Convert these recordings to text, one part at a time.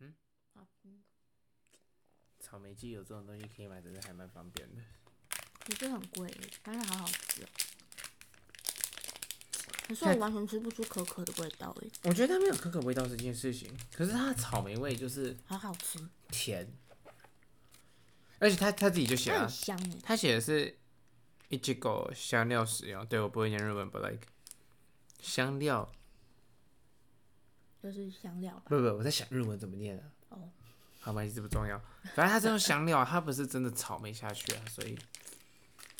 嗯，草莓季有这种东西可以买，真的还蛮方便的。可是很贵，但是好好吃哦。可是我完全吃不出可可的味道诶，我觉得它没有可可味道这件事情，可是它的草莓味就是好好吃，甜，而且他他自己就写了香诶。他写的是一只狗香料使用，对我不会念日文，but like 香料，就是香料吧。不不，我在想日文怎么念啊？哦，好吧，这不重要，反正它是用香料，它不是真的草莓下去啊，所以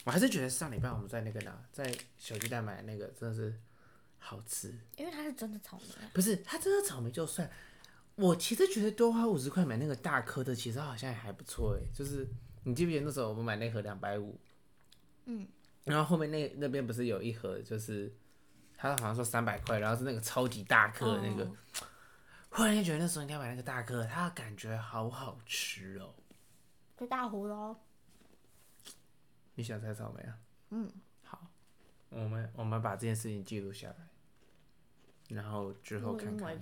我还是觉得上礼拜我们在那个哪，在小鸡蛋买的那个真的是好吃。因为它是真的草莓啊。不是，它真的草莓就算，我其实觉得多花五十块买那个大颗的，其实好像也还不错哎。就是你记不记得那时候我们买那盒两百五，嗯，然后后面那那边不是有一盒，就是他好像说三百块，然后是那个超级大颗的那个，哦忽然间觉得那时候应该买那个大颗的，它感觉好好吃哦。最大壶喽。你想采草莓啊？嗯，好，我们我们把这件事情记录下来，然后之后录看看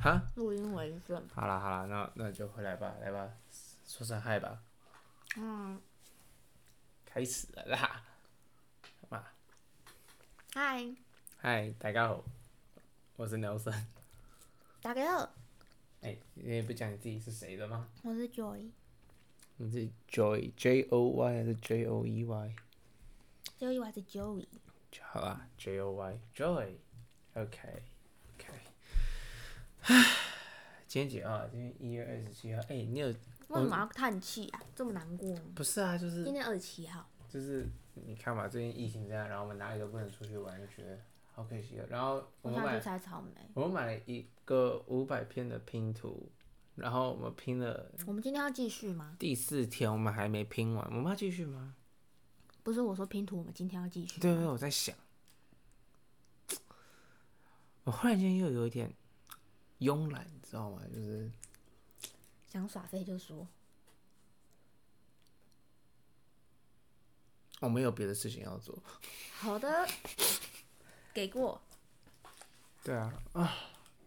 哈。录音为证。好啦好啦，那那就回来吧，来吧，说声嗨吧，嗯，开始了啦，好吧，嗨，嗨，大家好，我是 Nelson。大家好，哎、你也不讲你自己是谁的吗？我是 Joy，你是 Joy J O Y 还是 J O E Y？Joy 还是 Joey。好啦，J O Y Joy，OK OK。唉，今天几号啊？今天一月二十七号。哎、你有为什么要叹气啊？这么难过吗？不是啊？就是今天二十七号，就是你看嘛，最近疫情这样，然后我们哪里都不能出去玩，就觉得好可惜哦。然后我们买。我们买了一个五百片的拼图，然后我们拼了我们今天要继续吗？第四天，我们还没拼完，我们要继续吗？不是我说拼图，我们今天要继续。对对，我在想，我忽然间又有一点慵懒，你知道吗？就是想耍废就说。我没有别的事情要做。好的，给过。对啊，啊，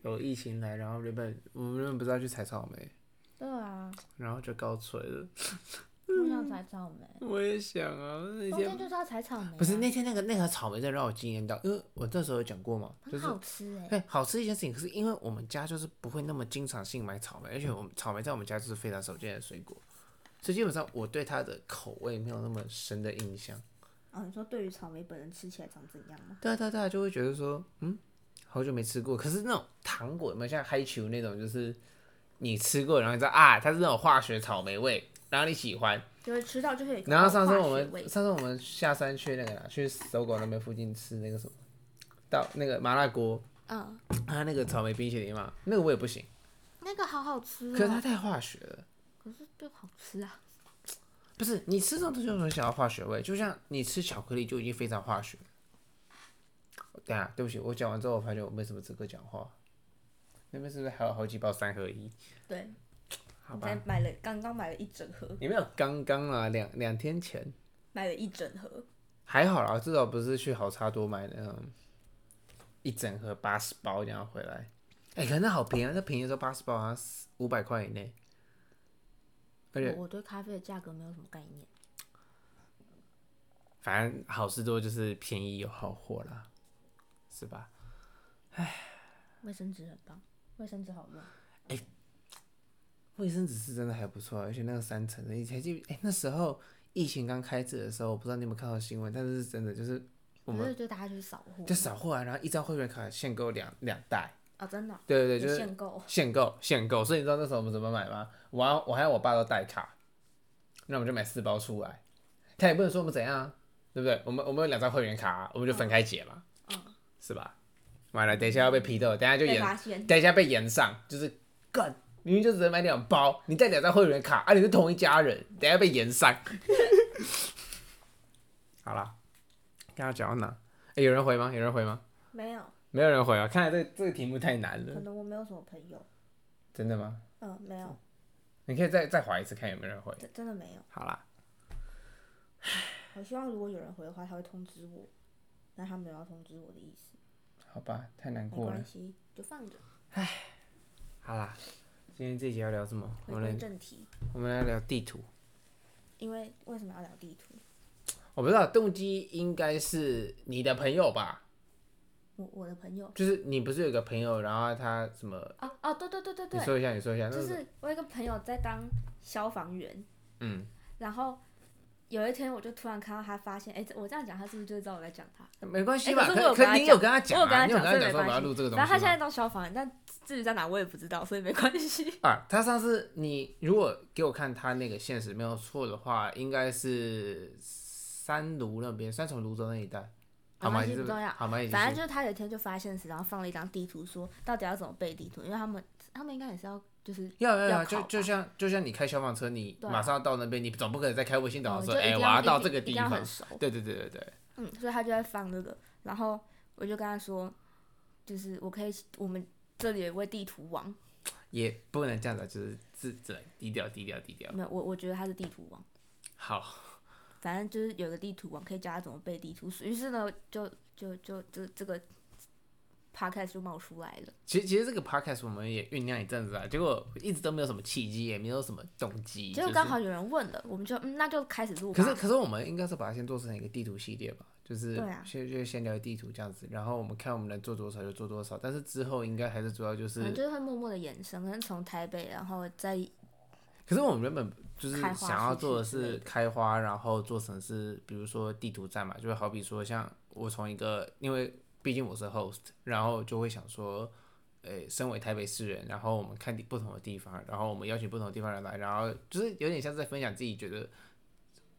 有疫情来，然后原本我们原本不是要去采草莓，对啊，然后就告吹了。我想采草莓。我也想啊，那冬天天就是要采草莓啊。不是那天那个那盒草莓真的让我惊艳到，因为我那时候有讲过嘛，就很是好吃哎。对，好吃一件事情，可是因为我们家就是不会那么经常性买草莓，而且我们草莓在我们家就是非常少见的水果，所以基本上我对它的口味没有那么深的印象。哦，你说对于草莓本人吃起来长怎样吗？对啊对啊对啊，就会觉得说，嗯，好久没吃过。可是那种糖果有没有像嗨球那种，就是你吃过，然后你知道啊，它是那种化学草莓味，然后你喜欢。就会吃到就会然后上次我们上次我们下山去那个哪，去搜狗那边附近吃那个什么，到那个麻辣锅，嗯，它那个草莓冰淇淋嘛，那个我也不行，那个好好吃哦。可是它太化学了。可是就好吃啊。不是你吃这种东西有什么想要化学味？就像你吃巧克力就已经非常化学。等一下，对不起，我讲完之后我发现我没什么资格讲话。那边是不是还有好几包三合一？对，好吧，买了，刚刚买了一整盒，你没有刚刚啊，两两天前买了一整盒。还好啦，至少不是去好差多买的那种一整盒八十包这样回来。哎、可是那好便宜啊！那便宜的时候八十包好像五百块以内，而且我我对咖啡的价格没有什么概念。反正好事多就是便宜有好货啦，是吧？唉卫生纸很棒，卫生纸好用。卫生纸是真的还不错，而且那个三层的，你还记哎、那时候疫情刚开始的时候，我不知道你有没有看到新闻，但是是真的就是我们就大家去扫货。就扫货啊，然后一张会员卡限购两两袋，哦，真的哦、对对对，就是限购。限购限购，所以你知道那时候我们怎么买吗？我要我还要我爸都带卡，那我们就买四包出来，他也不能说我们怎样啊，对不对？我们我们有两张会员卡啊、我们就分开解嘛，嗯，是吧？完了，等一下要被批斗，等一下就被延。等一下被延上，就是干，明明就只能买两包，你带两张会员卡，啊，你是同一家人，等一下被延上。好了，刚刚讲到哪？哎、有人回吗？有人回吗？没有，没有人回啊！看来这这个题目太难了可，能我没有什么朋友。真的吗？嗯，没有，你可以再再划一次，看有没有人回。真真的没有。好啦，我希望如果有人回的话，他会通知我，但他没有要通知我的意思。好吧，太难过了没关。系，就放着。好啦，今天这集要聊什么？我回归正题，我们来聊地图。因为为什么要聊地图？我不知道动机应该是你的朋友吧？我我的朋友，就是你不是有个朋友，然后他什么？哦哦，对对对对对，你说一下，你说一下。那就是是我有一个朋友在当消防员，嗯，然后有一天我就突然看到他发现，哎、这我这样讲，他是不是就知道我在讲他？没关系吧？哎可是我有可你跟他讲有跟他讲啊？我有跟他讲所以讲说我要没关系录这个东西吗？然后他现在当消防员，但至于在哪我也不知道，所以没关系。啊，他上次你如果给我看他那个现实没有错的话，应该是三卢那边，三重泸州那一带，好吗？没关系是是不重要好吗？反正就是他有一天就发现时，然后放了一张地图，说到底要怎么背地图，因为他们他们应该也是要就是要要要，就就像就像你开消防车，你马上要到那边，你总不可能再开卫星导航说，哎，我要到这个地方。对对对对对，嗯，所以他就在放这个，然后我就跟他说，就是我可以，我们这里有一位地图王，也不能这样子，就是自自低调低调低调。没有我我觉得他是地图王，好，反正就是有个地图网可以教他怎么背地图，于是呢，就就就就这个 podcast 就冒出来了。其实其实这个 podcast 我们也酝酿一阵子啊，结果一直都没有什么契机，也没有什么动机。就是结果刚好有人问了，我们就嗯，那就开始录。可是可是我们应该是把它先做成一个地图系列吧，就是对啊先就先聊地图这样子，然后我们看我们能做多少就做多少，但是之后应该还是主要就可能是，就是会默默的延伸，可能从台北，然后再可是我们原本就是想要做的是开花，然后做成是比如说地图站嘛，就会好比说像我从一个，因为毕竟我是 host，然后就会想说。诶，身为台北市人，然后我们看地不同的地方，然后我们邀请不同的地方人来，然后就是有点像是在分享自己觉得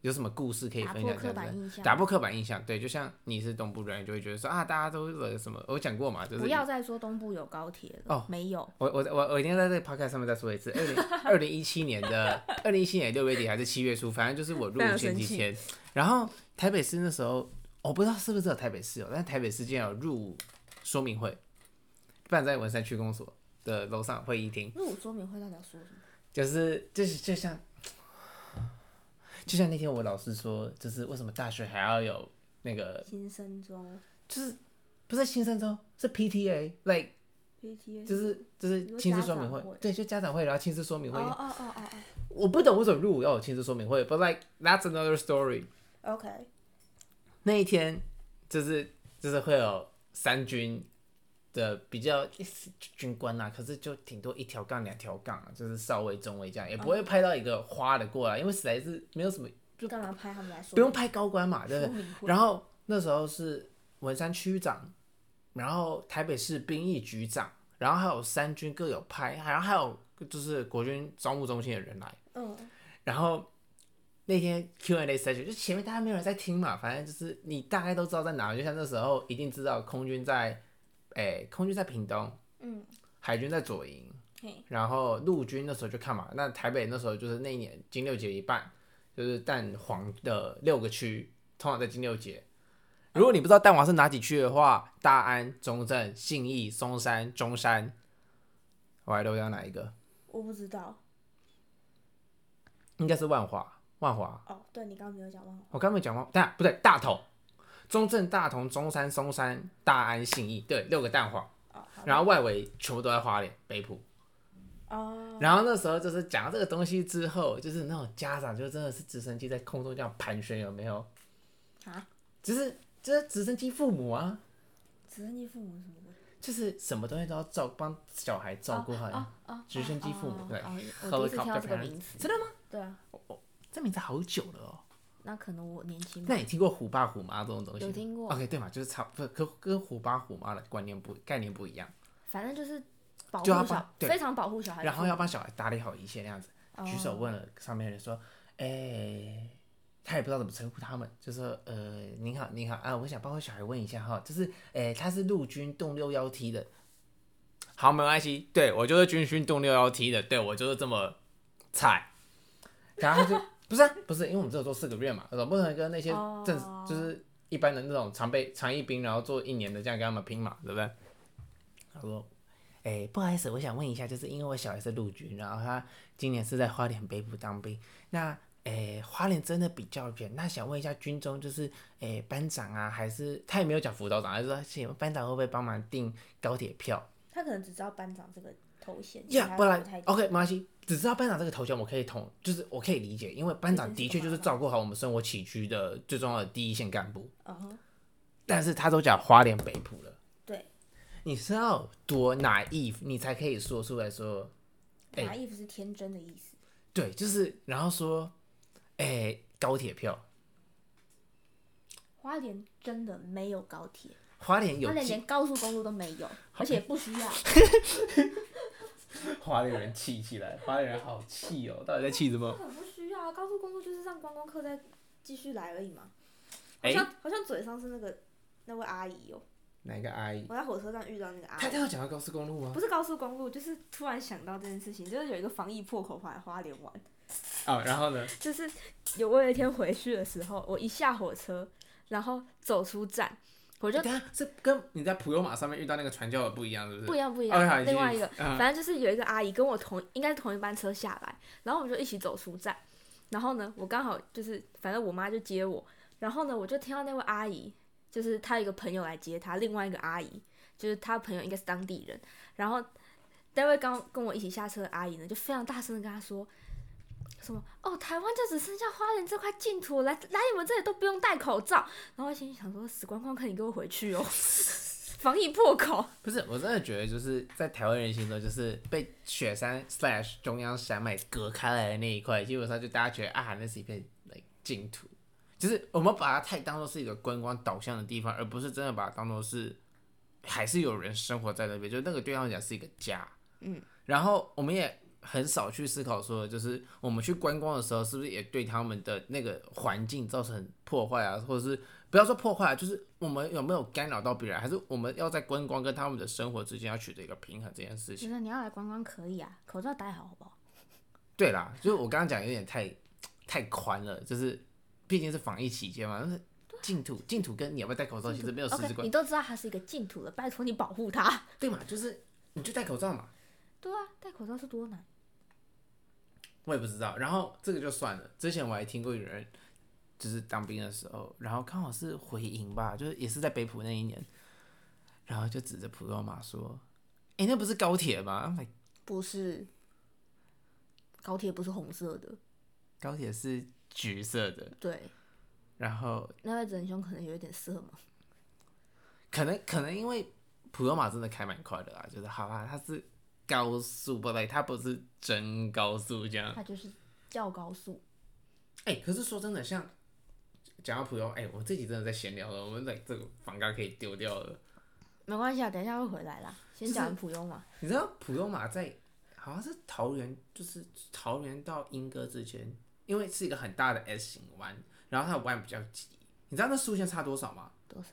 有什么故事可以打破刻分享这样子。板印象，打破刻板印象，对，就像你是东部人，你就会觉得说啊，大家都是什么，我讲过嘛，就是不要再说东部有高铁了，哦。没有，我我我我一定要在这个 podcast 上面再说一次，二零 二零一七年的二零一七年六月底还是七月初，反正就是我入伍前几天，然后台北市那时候我不知道是不是只有台北市哦，但台北市竟然有入伍说明会，办在文山区公所的楼上会议厅，入伍说明会到底要说什么？就是就是就像就像那天我老师说，就是为什么大学还要有那个新生周就是不是新生周，是 PTA，like PTA 就是就是亲自说明会对，就家长会，然后亲自说明会。哦哦哦哦我不懂为什么入伍要有亲自说明会，but like that's another story。哦，OK，那一天就是就是会有三军的比较军官啊，可是就挺多一条杠两条杠啊，就是少尉中尉这样，也不会拍到一个花的过来，因为实在是没有什么就干嘛拍他们来说？不用拍高官嘛，对不对？然后那时候是文山区长，然后台北市兵役局长，然后还有三军各有派，然后还有就是国军招募中心的人来，嗯，然后那天 Q&A session 就前面大家没有人在听嘛，反正就是你大概都知道在哪，就像那时候一定知道空军在，诶、空军在屏东，嗯，海军在左营，然后陆军那时候就看嘛，那台北那时候就是那一年金六节一半，就是蛋黄的六个区，通常在金六节。如果你不知道蛋黄是哪几区的话，大安、中正、信义、松山、中山，我还漏掉哪一个？我不知道。应该是万华，万华。哦，对你刚刚没有讲万华。我刚没讲万，但不对，大同、中正、大同、中山、松山、大安、信义，对，六个蛋黄。哦，然后外围全部都在花莲、北埔。哦，然后那时候就是讲到这个东西之后，就是那种家长就真的是直升机在空中这样盘旋，有没有？啊，就是就是直升机父母啊，直升机父母什么鬼？就是什么东西都要照帮小孩照顾好。哦哦，直升机父母对哦哦哦我第一次听到这个 Helicopter 名词。真的吗？对啊，这名字好久了哦。那可能我年轻吧那。你听过虎爸虎妈这种东西？有听过 OK，对嘛，就是差不跟跟虎爸虎妈的观念不概念不一样，反正就是保护小，孩非常保护小孩。然后要帮小孩打理好一切那样子。哦举手问了上面的人说，哎、他也不知道怎么称呼他们，就说呃，您好，您好啊，我想帮我小孩问一下哈，就是哎、他是陆军动六幺 T 的，好，没关系，对我就是军训动六幺 T 的，对我就是这么菜，然后就不是啊，不是，因为我们只有做四个月嘛，总不能跟那些正、哦就是一般的那种常备常役兵，然后做一年的这样跟他们拼嘛，对不对？他说。哎、不好意思，我想问一下，就是因为我小孩是陆军，然后他今年是在花莲北部当兵，那诶、花莲真的比较远，那想问一下军中就是诶、班长啊，还是他也没有讲辅导长，他就说请班长会不会帮忙订高铁票？他可能只知道班长这个头衔，其呀、然 OK 没关系，只知道班长这个头衔我可以同，就是我可以理解，因为班长的确就是照顾好我们生活起居的最重要的第一线干部。但是他都讲花莲北埔了，对，你是要多 naive，你才可以说出来说，哎拿衣服是天真的意思。对，就是然后说，哎、高铁票，花莲真的没有高铁，花莲有花莲连高速公路都没有，而且不需要。花莲人气起来，花莲人好气哦，到底在气什么？很不需要啊，高速公路就是让观光客再继续来而已嘛。好哎、像好像嘴上是那个那位阿姨哦、哪个阿姨？我在火车上遇到那个阿姨，他他有讲到高速公路吗？不是高速公路，就是突然想到这件事情，就是有一个防疫破口跑来花莲玩，哦，然后呢？就是有我有一天回去的时候，我一下火车，然后走出站，我就等一下是跟你在普悠玛上面遇到那个传教的不一样，是不是？不一样不一样，另外一个，嗯反正就是有一个阿姨跟我同应该是同一班车下来，然后我们就一起走出站，然后呢，我刚好就是反正我妈就接我，然后呢，我就听到那位阿姨，就是她一个朋友来接她，另外一个阿姨就是她朋友应该是当地人，然后那位刚跟我一起下车的阿姨呢，就非常大声的跟她说。什么？哦，台湾就只剩下花莲这块净土，来来你们这里都不用戴口罩。然后我心里想说，死光光，看你给我回去哦，防疫破口。不是，我真的觉得就是在台湾人心中，就是被雪山 slash 中央山脉隔开来的那一块，基本上就大家觉得啊，那是一片净土，就是我们把它太当做是一个观光导向的地方，而不是真的把它当做是还是有人生活在那边，就那个对他们讲是一个家。嗯，然后我们也很少去思考说，就是我们去观光的时候，是不是也对他们的那个环境造成破坏啊，或者是不要说破坏啊，就是我们有没有干扰到别人，还是我们要在观光跟他们的生活之间要取得一个平衡这件事情。其实你要来观光可以啊，口罩戴好好不好？对啦，就是我刚刚讲有点太太宽了，就是毕竟是防疫期间嘛，但是净土净土跟你要不要戴口罩其实没有实质关你都知道它是一个净土了，拜托你保护它。对嘛，就是你就戴口罩嘛。对啊，戴口罩是多难？我也不知道。然后这个就算了，之前我还听过有人就是当兵的时候，然后刚好是回营吧，就是也是在北浦那一年，然后就指着普罗马说：“哎、那不是高铁吗？”I'm like，不是，高铁不是红色的。高铁是橘色的，对，然后那位仁兄可能有一点色盲。可能可能因为普罗马真的开蛮快的啦，就是好啦，他是高速，不对，它不是真高速这样。它就是较高速。哎、可是说真的，像讲到普悠，哎、我自己真的在闲聊了，我们在这个房刚可以丢掉了。没关系啊，等一下会回来啦。先讲完普悠嘛。你知道普悠马在好像是桃园，就是桃园到莺歌之间，因为是一个很大的 S 型弯，然后它的弯比较急。你知道那速线差多少吗？多少？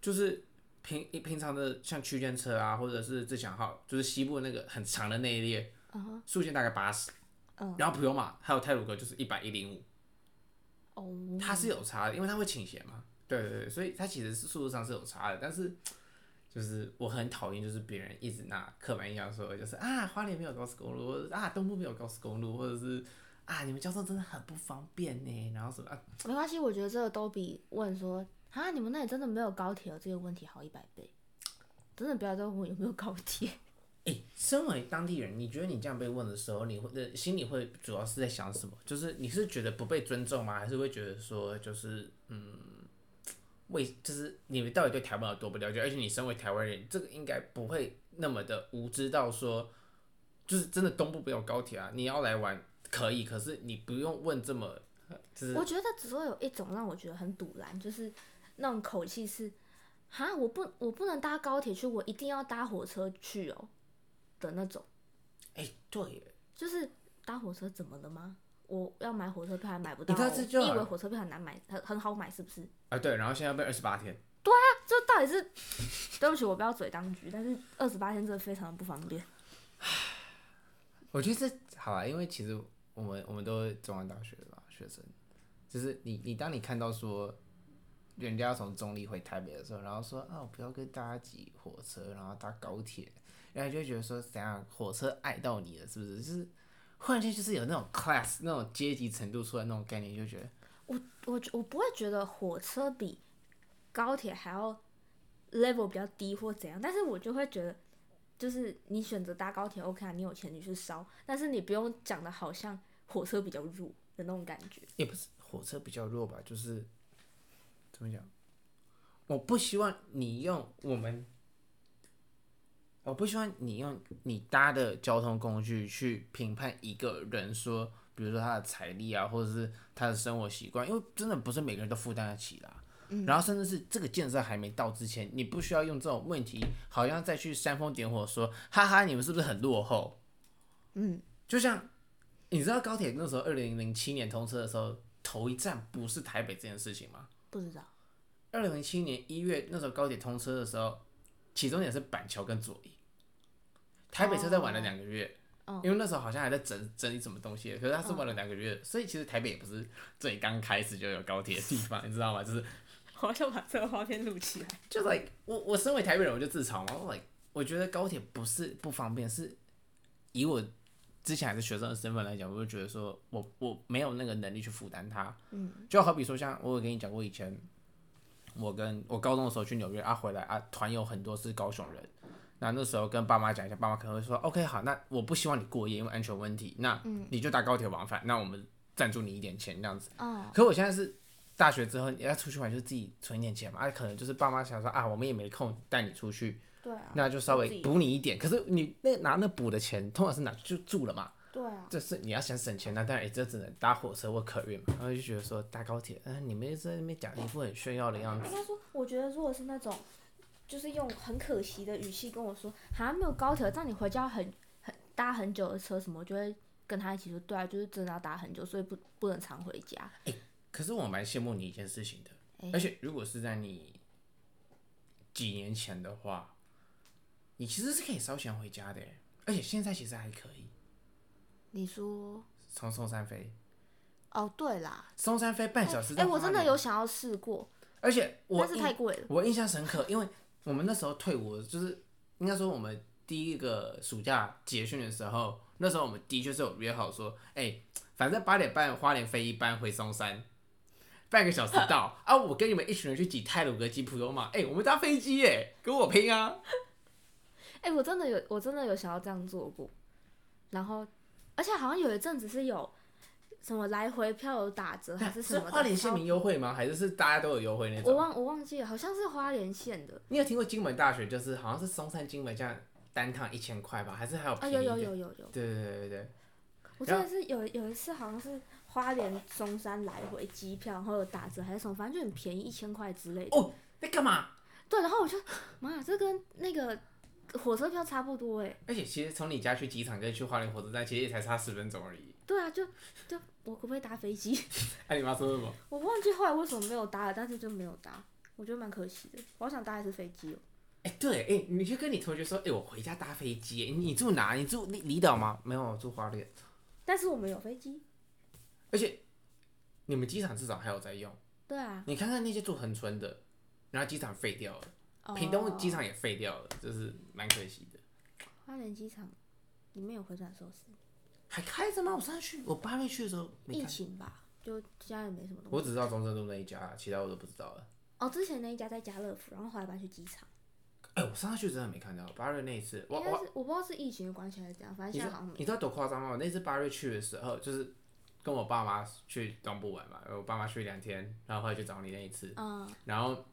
就是平平常的像区间车啊，或者是自强号，就是西部那个很长的那一列，速线大概八十。嗯然后普悠玛还有泰鲁格就是一百一零五，哦，它是有差的，因为它会倾斜嘛。对对对，所以它其实是速度上是有差的，但是就是我很讨厌，就是别人一直拿刻板印象说，就是啊花莲没有高速公路，啊东部没有高速公路，或者是啊你们交通真的很不方便呢，然后什么啊没关系，我觉得这个都比问说啊你们那里真的没有高铁哦这个问题好一百倍。真的不要再问我有没有高铁。诶，身为当地人，你觉得你这样被问的时候，你会的心里会主要是在想什么？就是你是觉得不被尊重吗？还是会觉得说，就是嗯，为就是你们到底对台湾有多不了解？而且你身为台湾人，这个应该不会那么的无知到说，就是真的东部没有高铁啊，你要来玩可以，可是你不用问这么，就是我觉得只会有一种让我觉得很堵然，就是那种口气是，哈，我不我不能搭高铁去，我一定要搭火车去哦的那种，哎、对耶，就是搭火车怎么了吗？我要买火车票还买不到、你以为火车票很难买，很很好买是不是？啊对，然后现在被二十八天，对啊这到底是，对不起，我不要嘴当局，但是二十八天真的非常的不方便。我觉得这好啊，因为其实我们我们都是中央大学的嘛，学生，就是你你当你看到说人家从中立回台北的时候，然后说啊，我不要跟大家挤火车，然后搭高铁，然后就觉得说怎样火车爱到你了，是不是？就是忽然间就是有那种 class 那种阶级程度出来那种概念，就觉得我我我不会觉得火车比高铁还要 level 比较低或怎样，但是我就会觉得就是你选择搭高铁 OK 啊，你有钱你去烧，但是你不用讲的好像火车比较弱的那种感觉。也不是火车比较弱吧，就是怎么讲？我不希望你用我们，我不希望你用你搭的交通工具去评判一个人说，比如说他的财力啊，或者是他的生活习惯，因为真的不是每个人都负担得起啦。然后甚至是这个建设还没到之前，你不需要用这种问题，好像再去煽风点火说，哈哈，你们是不是很落后？嗯，就像你知道高铁那时候二零零七年通车的时候，头一站不是台北这件事情吗？不知道。二零零七年一月那时候高铁通车的时候，起终点是板桥跟左营，台北车站晚了两个月，哦因为那时候好像还在整整理什么东西，可是它是晚了两个月，所以其实台北也不是最刚开始就有高铁的地方，你知道吗？就是我要把这个画面录起来。就 like 我我身为台北人，我就自嘲嘛，我 like 我觉得高铁不是不方便，是以我之前还是学生的身份来讲，我就觉得说我我没有那个能力去负担它。嗯，就好比说像我有跟你讲过以前，我跟我高中的时候去纽约啊，回来啊，团友很多是高雄人。那那时候跟爸妈讲一下，爸妈可能会说，OK，好，那我不希望你过夜，因为安全问题，那你就搭高铁往返，那我们赞助你一点钱这样子。哦，可我现在是大学之后，你要出去玩，就自己存一点钱嘛。啊，可能就是爸妈想说啊，我们也没空带你出去，对啊。那就稍微补你一点。可是你那拿那补的钱，通常是拿去住了嘛。对啊。这是你要想省钱，那当然也这只能搭火车或客运嘛。然后就觉得说搭高铁，嗯、你们一直在那边讲一副很炫耀的样子应。该说，我觉得如果是那种，就是用很可惜的语气跟我说，好像没有高铁，让你回家很很搭很久的车什么，我就会跟他一起说，对啊，就是真的要搭很久，所以不不能常回家。可是我蛮羡慕你一件事情的，哎而且如果是在你几年前的话，你其实是可以烧钱回家的，而且现在其实还可以你说，从松山飞，哦，对啦，松山飞半小时哎。我真的有想要试过，而且我但是太贵了。我印象深刻，因为我们那时候退伍，就是应该说我们第一个暑假结训的时候，那时候我们的确是有约好说，哎、反正八点半花莲飞一班回松山，半个小时到 啊，我跟你们一群人去挤泰鲁格、挤普罗马，哎、我们搭飞机耶，跟我拼啊！哎、我真的有，我真的有想要这样做过，然后，而且好像有一阵子是有什么来回票有打折还是什么的，花莲县超民优惠吗？还是是大家都有优惠那种？我忘我忘记了，好像是花莲县的你有听过金门大学？就是好像是松山金门这样单趟一千块吧？还是还有啊，便宜一点？有有有有有，对对对对对。我记得是有有一次好像是花莲松山来回机票，然后有打折还是什么，反正就很便宜，一千块之类的。哦，在干嘛？对，然后我就妈呀，这跟那个火车票差不多哎。而且其实从你家去机场跟去花莲火车站，其实也才差十分钟而已。对啊，就就我可不可以搭飞机？哎、你妈说什么？我忘记后来为什么没有搭了，但是就没有搭，我觉得蛮可惜的。我好想搭一次飞机哦。哎、对，哎、你去跟你同学说，哎、我回家搭飞机。哎你住哪？你住离离岛吗？没有，我住花莲。但是我们有飞机。而且你们机场至少还有在用。对啊，你看看那些住恒春的，然后机场废掉了，哦屏东机场也废掉了，就是蛮可惜的。花莲机场里面有回转寿司，还开着吗？我上次去，我八月去的时候没疫看。情吧，就家里没什么东西。我只知道中正路那一家，其他我都不知道了。哦，之前那一家在家乐福，然后后来搬去机场。哎、我上次去真的没看到。八月那一次，我我应该是我不知道是疫情的关系还是怎样，反正你知现在好像没。你知道多夸张吗？我那次八月去的时候，就是跟我爸妈去东部玩嘛，我爸妈去两天，然后后来去找你那一次，嗯，然后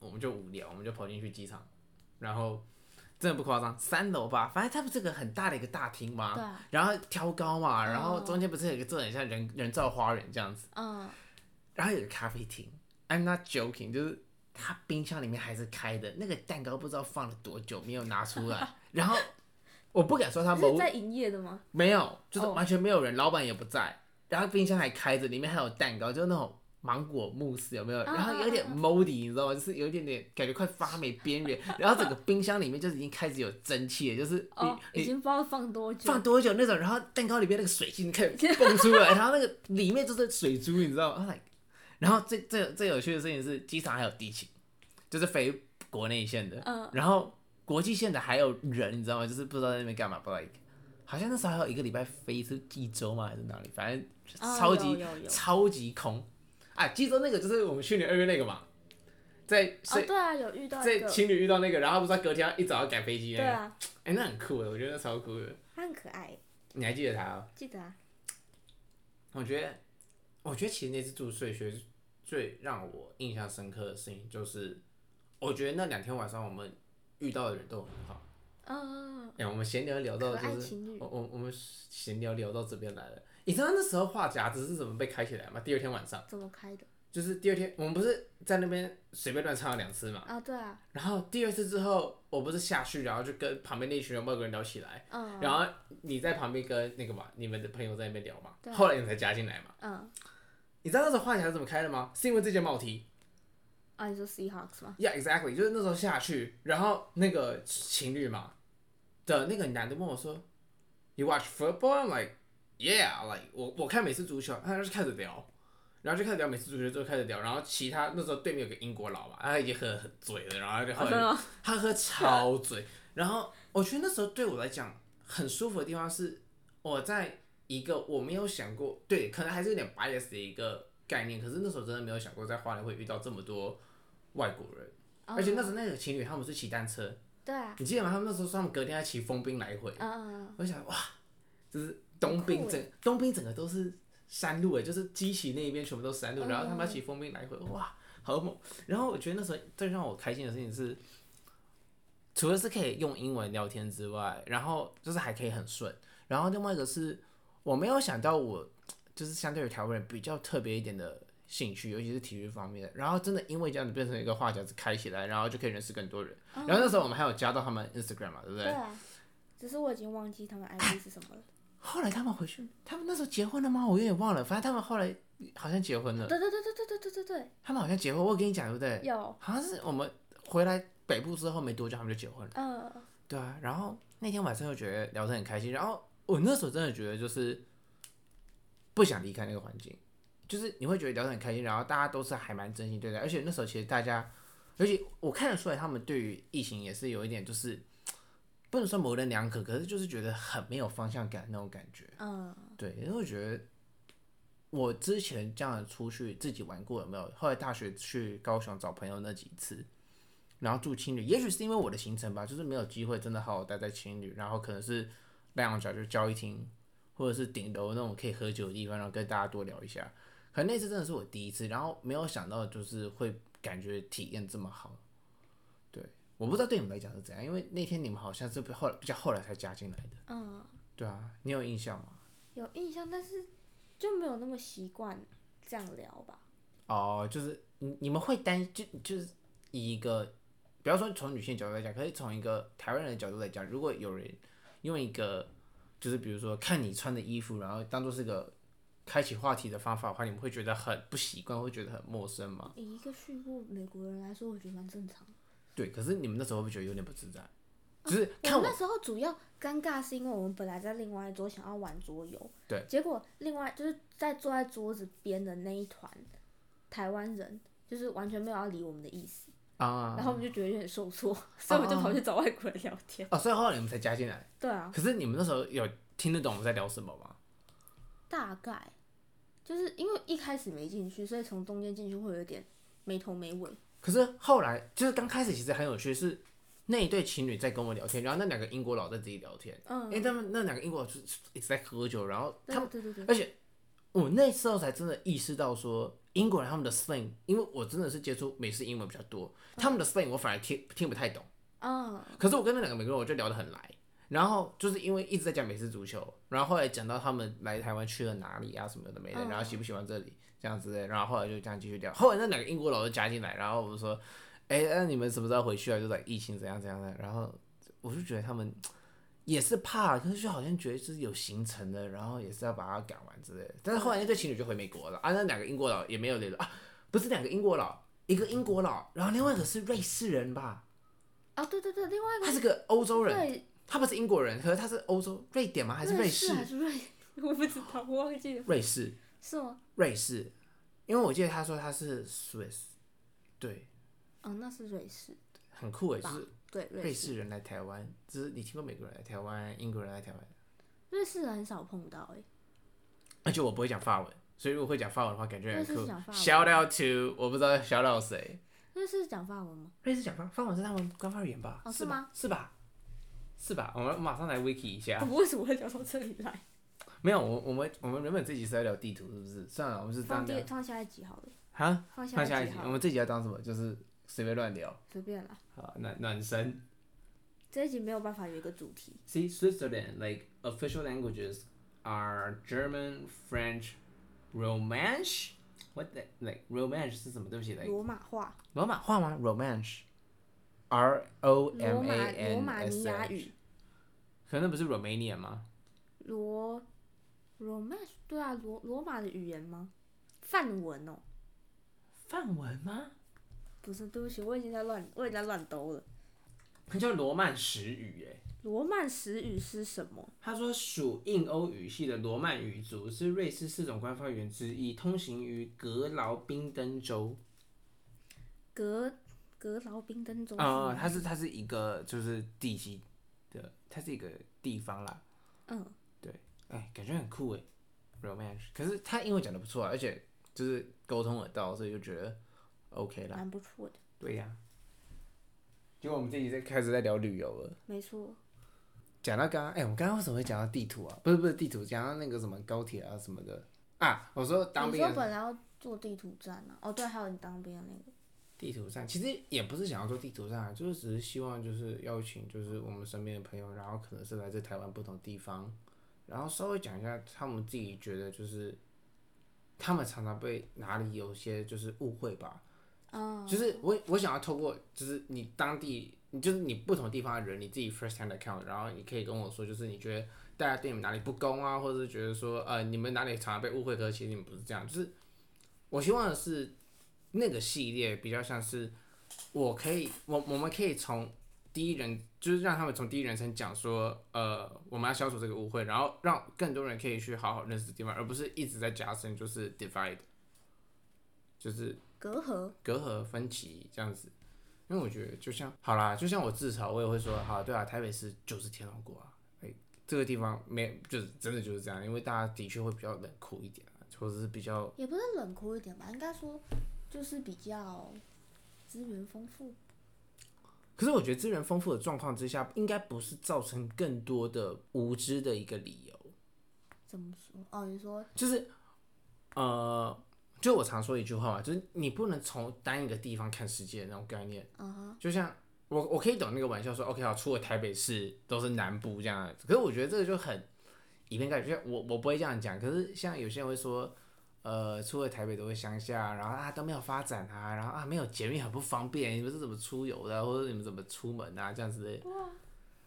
我们就无聊，我们就跑进去机场，然后真的不夸张，三楼吧，反正它不是个很大的一个大厅嘛，对啊，然后挑高嘛，然后哦中间不是有一个做得很像人人造花园这样子，嗯，然后有个咖啡厅，I'm not joking，就是它冰箱里面还是开的，那个蛋糕不知道放了多久没有拿出来，然后我不敢说它某是在营业的吗？没有，就是哦。完全没有人，老板也不在，然后冰箱还开着，里面还有蛋糕，就是那种芒果慕斯，有没有？啊然后有点 moldy，你知道吗？就是有一点点感觉快发霉边缘，然后整个冰箱里面就是已经开始有蒸汽了，就是你、哦，已经不知道放多久。放多久那种，然后蛋糕里面那个水晶开始蹦出来，然后那个里面就是水珠，你知道吗然后最最最有趣的事情是，机场还有地勤，就是飞国内线的，嗯然后国际线的还有人，你知道吗？就是不知道在那边干嘛，不 like，好像那时候还有一个礼拜飞一次济州吗？还是哪里？反正哦超级、超级空啊！济州那个就是我们去年二月那个嘛，在哦，对啊，有遇到，在情侣遇到那个，然后不是他隔天一早要赶飞机那个，对啊，哎、那很酷的，我觉得那超酷的。他很可爱，你还记得他、哦？记得啊，我觉得，我觉得其实那次住睡学最让我印象深刻的事情就是，我觉得那两天晚上我们遇到的人都很好。嗯，哎、我们闲聊聊到就是我我我们闲聊聊到这边来了。你知道那时候话匣子是怎么被开起来吗？第二天晚上，怎么开的？就是第二天我们不是在那边随便乱唱了两次嘛，啊，对啊，然后第二次之后，我不是下去，然后就跟旁边那群人外国人聊起来，嗯然后你在旁边跟那个嘛，你们的朋友在那边聊嘛，对后来你才加进来嘛。嗯，你知道那时候话匣子怎么开的吗？是因为这件帽 T。啊，你说 Seahawks 吗？Yeah, exactly，就是那时候下去，然后那个情侣嘛的那个男的问我说，You watch football? I'm like, yeah, like 我我看每次足球，他就开始聊，然后就开始聊每次足球，之后开始聊，然后其他那时候对面有个英国佬嘛，他已经喝得很醉了，然后就后来哦真的吗他喝超醉，然后我觉得那时候对我来讲很舒服的地方是，我在一个我没有想过，对，可能还是有点 bias 的一个概念，可是那时候真的没有想过在花莲会遇到这么多外国人，而且那时候那个情侣他们是骑单车，对啊，你记得吗？他们那时候说他们隔天要骑风冰来回，嗯嗯嗯，我就想哇，就是东滨整东滨整个都是山路哎，就是基奇那一边全部都是山路，嗯然后他们要骑风滨来回，哇，好猛！然后我觉得那时候最让我开心的事情是，除了是可以用英文聊天之外，然后就是还可以很顺，然后另外一个是我没有想到我就是相对于台湾人比较特别一点的兴趣，尤其是体育方面的，然后真的因为这样子变成一个话匣子开起来，然后就可以认识更多人。然后那时候我们还有加到他们 Instagram 嘛，对不对？对啊，只是我已经忘记他们 ID 是什么了。后来他们回去，他们那时候结婚了吗？我有点忘了，反正他们后来好像结婚了。对对对对对对对对对，他们好像结婚，我跟你讲对不对？有，好像是我们回来北部之后没多久，他们就结婚了。嗯，对啊，然后那天晚上又觉得聊得很开心，然后我那时候真的觉得就是不想离开那个环境，就是你会觉得聊得很开心，然后大家都是还蛮真心对待，而且那时候其实大家，而且我看得出来他们对于疫情也是有一点就是不能说模棱两可，可是就是觉得很没有方向感那种感觉。嗯，对，因为我觉得我之前这样出去自己玩过有没有？后来大学去高雄找朋友那几次，然后住青旅，也许是因为我的行程吧，就是没有机会真的好好待在青旅，然后可能是亮角就交易厅，或者是顶楼那种可以喝酒的地方，然后跟大家多聊一下。可能那次真的是我第一次，然后没有想到就是会感觉体验这么好。对，我不知道对你们来讲是怎样，因为那天你们好像是后来比较后来才加进来的。嗯，对啊，你有印象吗？有印象，但是就没有那么习惯这样聊吧。哦，就是你你们会担就就是以一个，比方说从女性角度来讲，可以从一个台湾人的角度来讲，如果有人用一个就是比如说看你穿的衣服，然后当做是个开启话题的方法的话，你们会觉得很不习惯，会觉得很陌生吗？以一个去过美国人来说，我觉得蛮正常的。对，可是你们那时候会不会觉得有点不自在？就是我们那时候主要尴尬是因为我们本来在另外一桌想要玩桌游，对，结果另外就是在坐在桌子边的那一团台湾人，就是完全没有要理我们的意思，啊然后我们就觉得有点受挫，所以我们就跑去找外国人聊天。哦，所以后来你们才加进来。对啊，可是你们那时候有听得懂我们在聊什么吗？大概就是因为一开始没进去，所以从中间进去会有点没头没尾。可是后来就是刚开始其实很有趣，是那一对情侣在跟我聊天，然后那两个英国佬在自己聊天，嗯。因为他们那两个英国佬就是一直在喝酒，然后他们，对对对，而且我那时候才真的意识到说英国人他们的 slang，因为我真的是接触美式英文比较多，他们的 slang 我反而听听不太懂，嗯，可是我跟那两个美国人我就聊得很来。然后就是因为一直在讲美式足球，然后后来讲到他们来台湾去了哪里啊什么的没的，嗯。然后喜不喜欢这里这样子的，然后后来就这样继续聊。后来那两个英国佬就加进来，然后我就说，哎，那你们什么时候回去啊？就在疫情怎样怎样的，然后我就觉得他们也是怕，可是就好像觉得是有行程的，然后也是要把它赶完之类的。但是后来那对情侣就回美国了啊，那两个英国佬也没有联络啊，不是两个英国佬，一个英国佬，然后另外一个是瑞士人吧，哦对对对，另外一个他是个欧洲人。他不是英国人，可是他是欧洲瑞典吗？还是瑞士士？还是瑞？我不知道，我忘记了，瑞士，是吗？瑞士，因为我记得他说他是 Swiss，对，哦，那是瑞士，很酷诶，就是对，瑞士人来台湾，就是你听过美国人来台湾、英国人来台湾，瑞士人很少碰到哎、而且我不会讲法文，所以如果会讲法文的话，感觉很酷瑞士讲。法文 Shout out to 我不知道 shout out 谁，瑞士讲法文吗？瑞士讲法法文是他们官方语言吧？是哦是吗？是吧？是吧？我们马上来 wiki 一下我。为什么会聊到这里来？没有，我我们我们原本这集是在聊地图，是不是？算了，我们是这放样聊。放下一集好了，哈，放放下一集，一集好了，我们这集要当什么？就是随便乱聊。随便啦。好，暖暖身。这一集没有办法有一个主题，See, Switzerland, like official languages are German, French, Romansh. What the like Romansh 是什么？对不起，like 罗马话、罗马话吗？Romansh，R O 罗 M 马 A 罗 N 马 S H。语、可能那不是 Romania 吗？罗罗曼对啊，罗罗马的语言吗？梵文哦，梵文吗？不是，对不起，我已经在乱，我已经在乱兜了。它叫罗曼史语，哎。罗曼史语是什么？他说，属印欧语系的罗曼语族是瑞士四种官方语言之一，通行于格劳宾登州。格格劳宾登州啊、是吗它是它是一个就是地级的，它是一个地方啦。嗯，哎，感觉很酷哎，romance。可是他英文讲的不错啊，而且就是沟通得到，所以就觉得 OK 了。蛮不错的，对呀、结果我们这集在开始在聊旅游了。没错。讲到刚刚，哎、我们刚刚为什么会讲到地图啊？不是不是地图，讲到那个什么高铁啊什么的啊。我说当你兵的说本来要做地图站啊？哦，对，还有你当兵的那个。地图站，其实也不是想要做地图站啊，就是只是希望就是邀请就是我们身边的朋友，然后可能是来自台湾不同地方，然后稍微讲一下他们自己觉得就是他们常常被哪里有些就是误会吧，嗯，就是我我想要透过就是你当地，你就是你不同地方的人，你自己 first hand account，然后你可以跟我说，就是你觉得大家对你们哪里不公啊，或者是觉得说呃你们哪里常常被误会，可是其实你们不是这样，就是我希望的是那个系列比较像是我可以我我们可以从第一人，就是让他们从第一人称讲说，呃，我们要消除这个误会，然后让更多人可以去好好认识地方，而不是一直在加深就是 divide，就是隔阂。隔阂分歧这样子。因为我觉得就像好啦，就像我自嘲，我也会说，好，对啊，台北市就是天龙国啊，哎、这个地方没就是真的就是这样，因为大家的确会比较冷酷一点啊，或者是比较也不是冷酷一点吧，应该说就是比较资源丰富。可是我觉得资源丰富的状况之下，应该不是造成更多的无知的一个理由。怎么说？哦，你说就是，呃，就我常说一句话嘛，就是你不能从单一个地方看世界的那种概念。嗯哼，就像我我可以懂那个玩笑说，OK 好，除了台北市都是南部这样子。可是我觉得这个就很以偏概全，我我不会这样讲。可是像有些人会说，呃，除了台北都会乡下，然后啊都没有发展啊，然后啊没有捷运很不方便，你们是怎么出游的啊，或者你们怎么出门啊这样子的。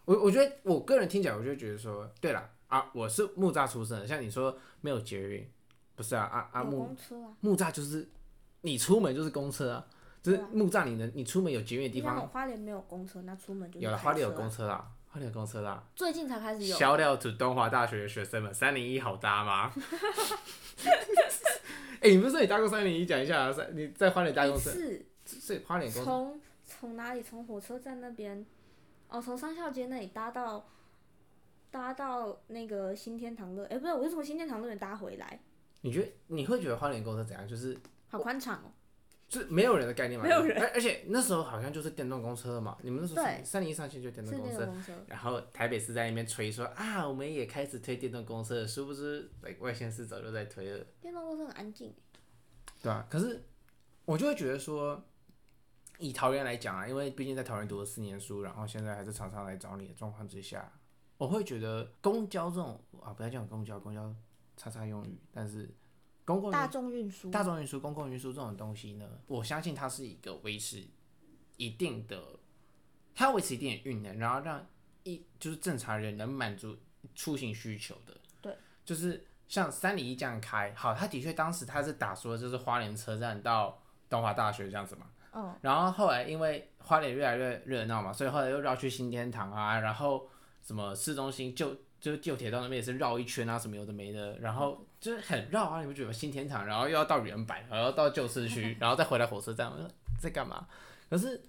我我觉得我个人听起来，我就觉得说，对了啊，我是木栅出生的，像你说没有捷运，不是啊啊啊木木栅就是你出门就是公车啊，就是木栅你能你出门有捷运的地方，花莲没有公车，那出门就是有了花莲有公车啊，花莲公车啦。最近才开始有。Shout out to 东华大学的学生们，三零一好搭吗？哎、你不是说你搭过三零一？讲一下啊，三你在花莲搭一公车，次所以花莲公车从从哪里？从火车站那边，哦，从商校街那里搭到搭到那个新天堂乐，哎、不是，我是从新天堂乐园搭回来，你觉得你会觉得花莲公车怎样？就是好宽敞哦。就是没有人的概念嘛，没有人而而且那时候好像就是电动公车了嘛，你们那时候对三零一上线就电动公车，然后台北市在那边吹说啊，我们也开始推电动公车了，殊不知外县市早就在推了。电动公车很安静。对啊，可是我就会觉得说，以桃园来讲啊，因为毕竟在桃园读了四年书，然后现在还是常常来找你的状况之下，我会觉得公交这种啊，不要讲公交，公交叉叉用语，但是公共大众运输，大众运输、公共运输这种东西呢，我相信它是一个维持一定的，它要维持一定的运能，然后让一就是正常人能满足出行需求的。对，就是像三里一这样开，好，他的确当时他是打说就是花莲车站到东华大学这样子嘛。嗯，然后后来因为花莲越来越热闹嘛，所以后来又绕去新天堂啊，然后什么市中心旧就是旧铁道那边也是绕一圈啊，什么有的没的，然后就是很绕啊，你不觉得新天堂，然后又要到原版，然后到旧市区，然后再回来火车站，我说在干嘛？可是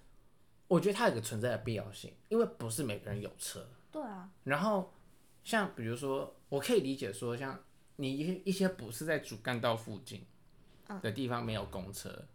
我觉得它有个存在的必要性，因为不是每个人有车，对啊，然后像比如说，我可以理解说，像你一一些不是在主干道附近的地方没有公车，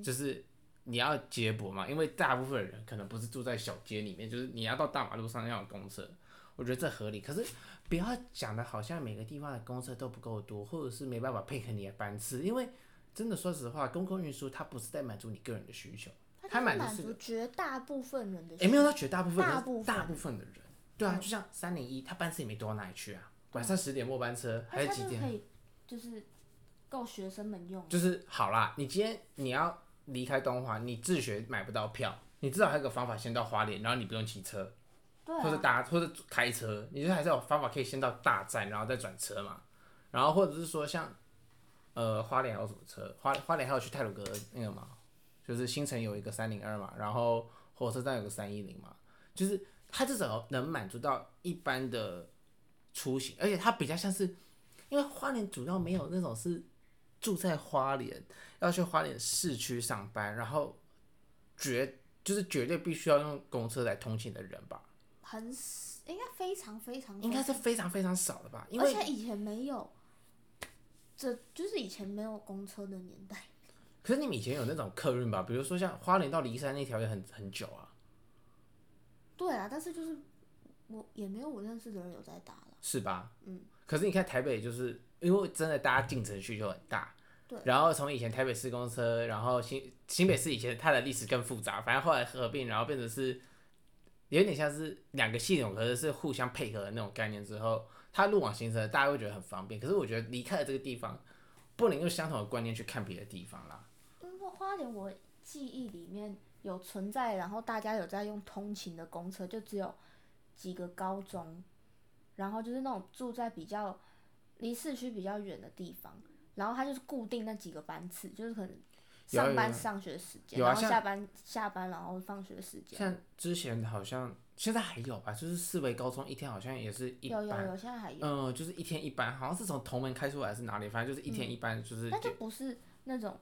就是你要接驳嘛，因为大部分人可能不是住在小街里面，就是你要到大马路上要有公车，我觉得这合理。可是不要讲的好像每个地方的公车都不够多，或者是没办法配合你的班次，因为真的说实话，公共运输它不是在满足你个人的需求，它它满足绝大部分人的需也没有到绝大部分人，大部分大部分的人，对啊，就像三零一，它班次也没多到哪里去啊，晚上十点末班车还是几点？就是够学生们用。就是好啦，你今天你要离开东华，你自学买不到票，你至少还有个方法先到花莲，然后你不用骑车，对，或者打或者开车，你就还是有方法可以先到大站，然后再转车嘛。然后或者是说像呃花莲还有什么车？花花莲还有去泰鲁阁那个嘛，就是新城有一个三零二嘛，然后火车站有个三一零嘛，就是它这种能满足到一般的出行，而且它比较像是，因为花莲主要没有那种是住在花莲要去花莲市区上班，然后绝就是绝对必须要用公车来通勤的人吧。很应该非常非常应该是非常非常少的吧，因而为且以前没有，这就是以前没有公车的年代。可是你们以前有那种客运吧，比如说像花莲到离山那条也很很久啊，对啊，但是就是我也没有我认识的人有在打了。是吧？嗯。可是你看台北，就是因为真的大家进城需求很大，对。然后从以前台北市公车，然后新新北市以前它的历史更复杂，反正后来合并，然后变成是有点像是两个系统，可是是互相配合的那种概念之后，它路网形成，大家会觉得很方便。可是我觉得离开了这个地方，不能用相同的观念去看别的地方啦。因为花莲我记忆里面有存在，然后大家有在用通勤的公车，就只有几个高中，然后就是那种住在比较离市区比较远的地方，然后它就是固定那几个班次，就是可能上班上学时间，有啊然后下班下班然后放学时间，像之前好像现在还有吧，就是四维高中一天好像也是一班，有有有，现在还有，嗯、就是一天一班，好像是从同门开出来是哪里，反正就是一天一班，就是那就不是那种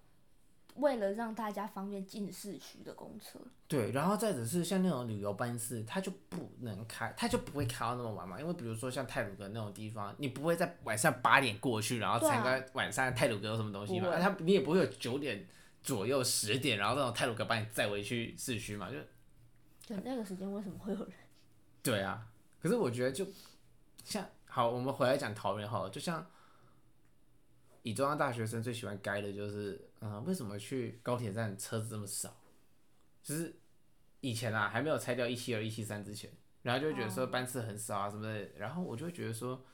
为了让大家方便进市区的公车。对，然后再者是像那种旅游班次，它就不能开，它就不会开到那么晚嘛，因为比如说像泰鲁阁那种地方，你不会在晚上八点过去，然后参观晚上泰鲁阁有什么东西嘛，不会。它你也不会有九点左右十点，然后那种泰鲁格把你载回去市区嘛，就就那个时间为什么会有人？对啊，可是我觉得就像好，我们回来讲桃园好了，就像以中央大学生最喜欢该的就是，嗯、为什么去高铁站车子这么少？就是以前啊，还没有拆掉一七二、一七三之前，然后就会觉得说班次很少啊什么的，然后我就会觉得说，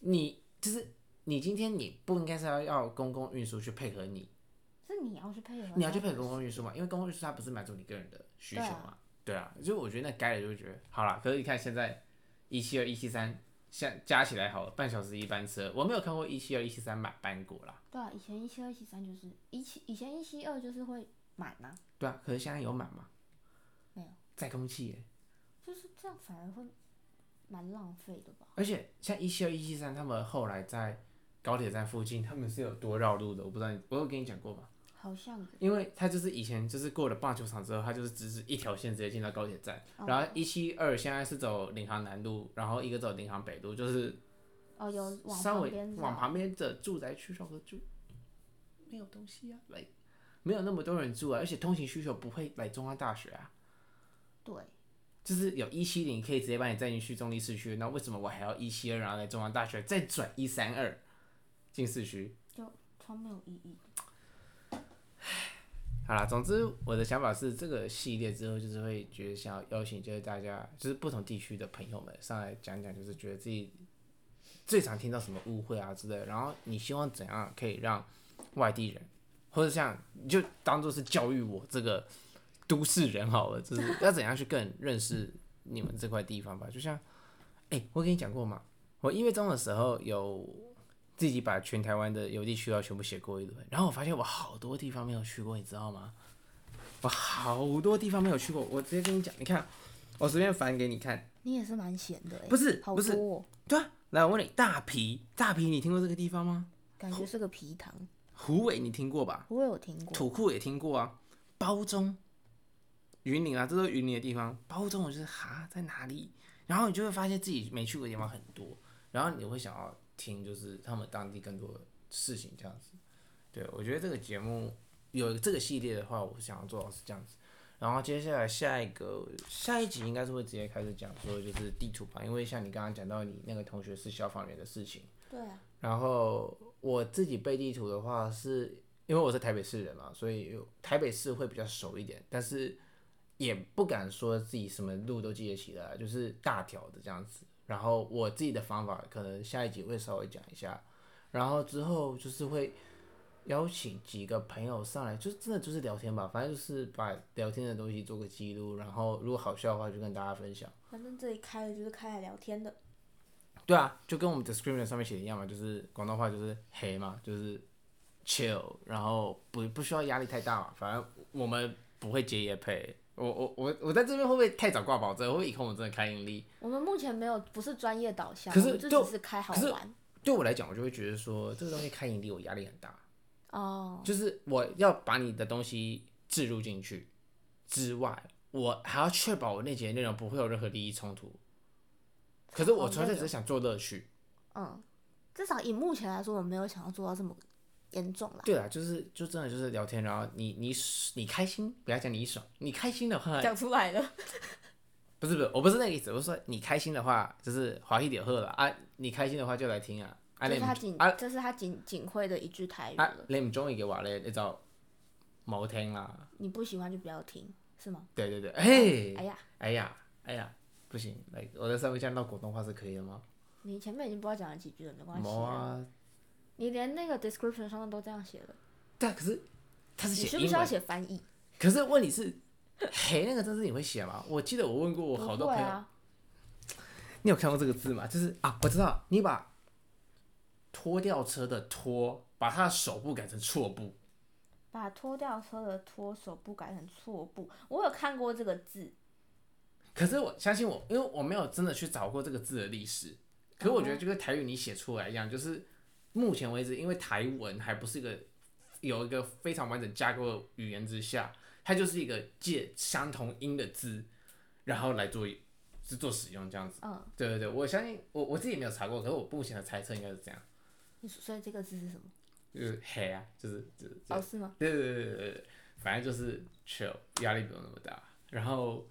你就是你今天你不应该是要要公共运输去配合你，是你要去配合，你要去配合公共运输嘛，因为公共运输它不是满足你个人的需求嘛，对啊，就我觉得那该的就会觉得好了。可是你看现在一七二、一七三，像加起来好了，半小时一班车，我没有看过一七二、一七三满班过啦，对啊，以前一七二、一七三就是一七，以前一七二就是会满呐、对啊，可是现在有满吗？没有，载空气耶，就是这样反而会蛮浪费的吧？而且像一七二、一七三，他们后来在高铁站附近，他们是有多绕路的，我不知道你，我有跟你讲过吗？好像有。因为他就是以前就是过了棒球场之后，他就是只是一条线直接进到高铁站，然后一七二现在是走领航南路，然后一个走领航北路，就是哦，有往稍微往旁边的住宅区绕个住没有东西啊，来没有那么多人住啊，而且通行需求不会来中央大学啊，对，就是有一七零可以直接把你载进去中立市区，那为什么我还要一七二然后来中央大学再转一三二进市区？就超没有意义。好啦，总之我的想法是，这个系列之后就是会觉得想要邀请就是大家就是不同地区的朋友们上来讲讲，就是觉得自己最常听到什么误会啊之类的，然后你希望怎样可以让外地人或者像你就当做是教育我这个都市人好了，就是要怎样去更认识你们这块地方吧。就像，哎、我跟你讲过嘛，我一月中的时候有自己把全台湾的邮递区号全部写过一轮，然后我发现我好多地方没有去过，你知道吗？我好多地方没有去过，我直接跟你讲，你看，我随便翻给你看，你也是蛮闲的哎、不是好不是对啊，来我问你，大皮大皮，你听过这个地方吗？感觉是个皮糖，虎尾你听过吧？虎尾我听过。土库也听过啊，包中、云林啊，这都是云林的地方。包中我就是哈在哪里？然后你就会发现自己没去过的地方很多，然后你会想要听就是他们当地更多的事情这样子。对我觉得这个节目有这个系列的话，我想要做到是这样子。然后接下来下一个下一集应该是会直接开始讲说就是地图吧，因为像你刚刚讲到你那个同学是消防员的事情。对啊，然后我自己背地图的话是，因为我是台北市人嘛，所以台北市会比较熟一点，但是也不敢说自己什么路都记得起来，就是大条的这样子。然后我自己的方法可能下一集会稍微讲一下，然后之后就是会邀请几个朋友上来，就真的就是聊天吧，反正就是把聊天的东西做个记录，然后如果好笑的话就跟大家分享。反正这里开的就是开来聊天的。对啊，就跟我们 description 上面写的一样嘛，就是广东话就是黑嘛，就是 chill，然后不不需要压力太大嘛，反正我们不会接夜配。我我我我在这边会不会太早挂保证？会不会以后我们真的开盈利？我们目前没有，不是专业导向，就就只是开好玩。对我来讲，我就会觉得说这个东西开盈利我压力很大，哦，就是我要把你的东西置入进去之外，我还要确保我那节内容不会有任何利益冲突。可是我纯粹只是想做乐趣。嗯，至少以目前来说，我没有想要做到这么严重了。对啊，就是就真的就是聊天，然后你你你开心，不要讲你爽，你开心的话，讲出来了，不是不是，我不是那个意思，我是说你开心的话，就是华一点喝了啊，你开心的话就来听啊，啊你唔这是他仅啊这是他仅仅会的一句台语啊了。你唔中意嘅話咧，你就冇聽啦。你不喜歡就不要聽，是嗎？對對對，哎哎呀，哎呀哎呀，不行，來我在上面讲到廣東話是可以的嗎？你前面已經不知道講了幾句了，沒關係冇啊。啊，你连那个 description 上面都这样写的。对啊，可是他是你需不需要寫英文，寫翻译？可是问题是，嘿，那個真是你会写吗？我记得我问过我好多朋友，啊，你有看过这个字吗？就是啊，我知道，你把拖吊车的拖，把他的手部改成错部，把拖吊车的拖手部改成错部，我有看过这个字，可是我相信我，因为我没有真的去找过这个字的历史。可是我觉得就跟台语你写出来一样，就是目前为止，因为台文还不是一个有一个非常完整架构的语言之下，它就是一个借相同音的字，然后来做是做使用这样子。嗯，对对对，我相信我我自己没有查过，可是我目前的猜测应该是这样，你所以这个字是什么？就是黑啊，就是就是。哦，是吗？对对对对对，反正就是 chill，压力不用那么大。然后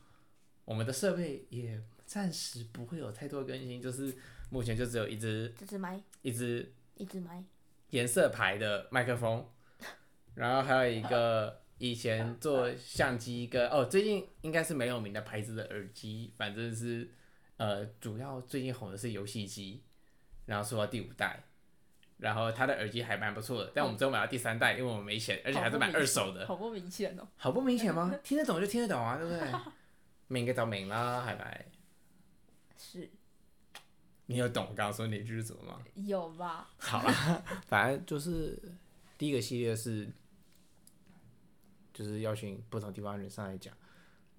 我们的设备也暂时不会有太多更新，就是目前就只有一支這支麥，一支一支麦，颜色牌的麦克风，然后还有一个以前做相机跟哦最近应该是没有名的牌子的耳机，反正是呃主要最近红的是游戏机，然后说到第五代。然后他的耳机还蛮不错的，但我们最后买到第三代，因为我们没钱，而且还是买二手的。好不明显哦。好不明显吗？听得懂就听得懂啊，对不对？明个就明啦，係咪？是你有懂我剛剛說那句是什麼嗎？有吧？好了，反正就是第一个系列是，就是邀请不同地方的人上来讲，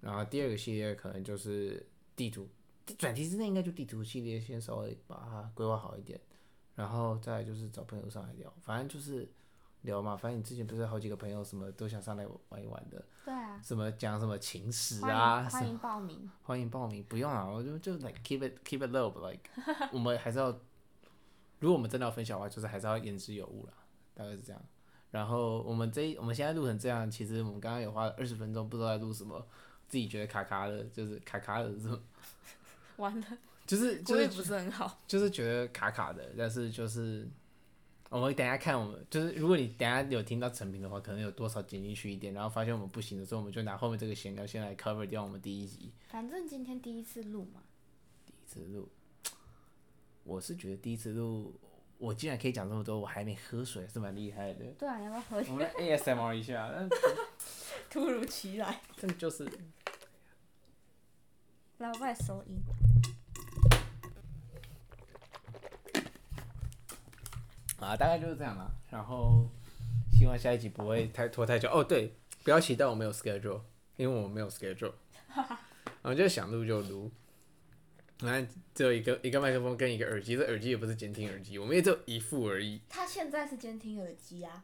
然后第二个系列可能就是地图，转题之内应该就地图系列先稍微把它规划好一点，然后再就是找朋友上来聊，反正就是聊嘛，反正你之前不是好几个朋友什么都想上来玩一玩的，对啊，什么讲什么情史啊，欢迎歡迎報名。欢迎报名，不用啊，我就就 like keep it keep it low，like 我们还是要，如果我们真的要分享的话，就是还是要言之有物啦，大概是这样。然后我们这我们现在录成这样，其实我们刚刚有花了二十分钟，不知道在录什么，自己觉得卡卡的，就是卡卡的這種，完了，就是就是不是很好。就是觉得卡卡的，但是就是我们等一下看我们，就是如果你等一下有听到成品的话，可能有多少剪进去一点，然后发现我们不行的时候，我们就拿后面這個閒聊先来 cover 掉我们第一集。反正今天第一次录嘛，第一次录，我是觉得第一次录，我竟然可以讲这么多，我还没喝水，是蛮厉害的。对啊，你要不要喝？我們來 ASMR 一下，但 突如其来，真的就是老外收音。啊，大概就是这样啦。然后希望下一集不会太拖太久。哦，对，不要期待我没有 schedule，因为我没有 schedule，我們就想录就录。反正只有一个一个麦克风跟一个耳机，这耳机也不是监听耳机，我们也只有一副而已。他现在是监听耳机啊，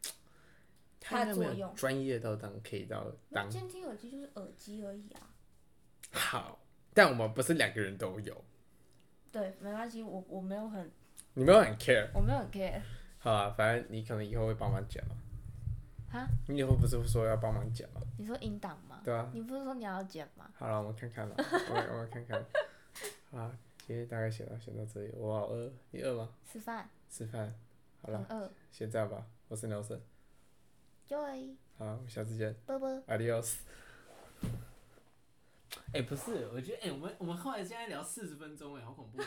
它應該沒有它的作用专业到当可以到当监听耳机就是耳机而已啊。好，但我们不是两个人都有。对，没关系，我我没有很，你没有很 care，我没有很 care。好啊，反正你可能以后会帮忙剪嘛。哈？你以后不是说要帮忙剪吗？你说音档吗？对啊。你不是说你要剪吗？好了，我们看看吧，我们我们看看。啊，今天大概写到写到这里，我好饿，你饿吗？吃饭。吃饭。好饿。先这样吧，我是 Nelson。Joy。好，我们下次见。啵啵。Adios。哎、不是，我觉得哎、我们我们后来现在聊四十分钟哎，好恐怖、哦。